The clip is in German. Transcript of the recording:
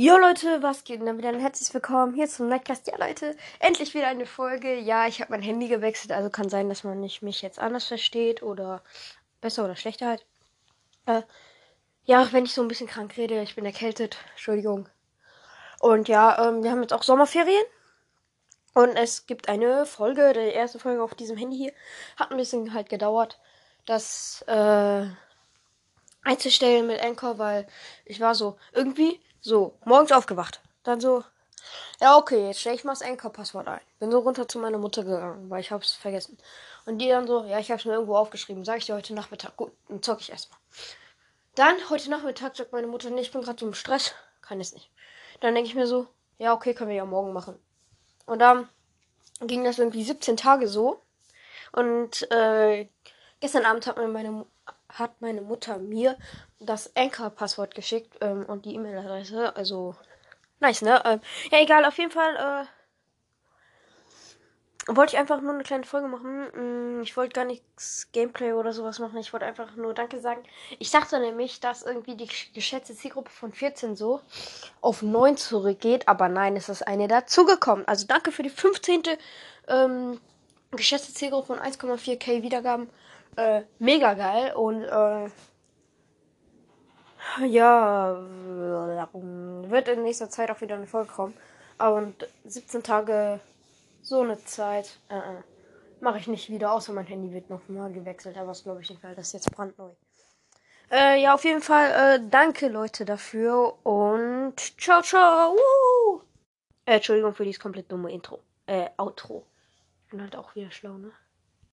Jo Leute, was geht denn wieder? Ein herzlich willkommen hier zum Nightcast. Ja Leute, endlich wieder eine Folge. Ja, ich habe mein Handy gewechselt, also kann sein, dass man nicht mich jetzt anders versteht oder besser oder schlechter halt. Äh, ja, wenn ich so ein bisschen krank rede, ich bin erkältet, Entschuldigung. Und ja, ähm, wir haben jetzt auch Sommerferien. Und es gibt eine Folge, die erste Folge auf diesem Handy hier. Hat ein bisschen halt gedauert, das äh, einzustellen mit Anchor, weil ich war so irgendwie so, morgens aufgewacht. Dann so, ja, okay, jetzt stelle ich mal das Anchor-Passwort ein. Bin so runter zu meiner Mutter gegangen, weil ich hab's vergessen. Und die dann so, ja, ich hab's mir irgendwo aufgeschrieben. Sag ich dir heute Nachmittag. Gut, dann zock ich erstmal. Dann, heute Nachmittag sagt meine Mutter, nee, ich bin gerade so im Stress. Kann es nicht. Dann denke ich mir so, ja, okay, können wir ja morgen machen. Und dann ging das irgendwie 17 Tage so. Und äh, gestern Abend hat mir meine hat meine Mutter mir das Anchor-Passwort geschickt ähm, und die E-Mail-Adresse. Also, nice, ne? Ähm, ja, egal, auf jeden Fall äh, wollte ich einfach nur eine kleine Folge machen. Mm, ich wollte gar nichts Gameplay oder sowas machen. Ich wollte einfach nur Danke sagen. Ich dachte nämlich, dass irgendwie die geschätzte Zielgruppe von 14 so auf 9 zurückgeht. Aber nein, es ist eine dazugekommen. Also danke für die 15. Ähm, geschätzte Zielgruppe von 1,4k Wiedergaben äh, mega geil und äh, ja, wird in nächster Zeit auch wieder eine Folge kommen. Und 17 Tage so eine Zeit äh, äh, mache ich nicht wieder, außer mein Handy wird nochmal gewechselt, aber das glaube ich nicht, weil das ist jetzt brandneu. Äh, ja, auf jeden Fall, äh, danke Leute dafür und ciao, ciao. Äh, Entschuldigung für dieses komplett dumme Intro. Äh, Outro. Ich bin halt auch wieder schlau, ne?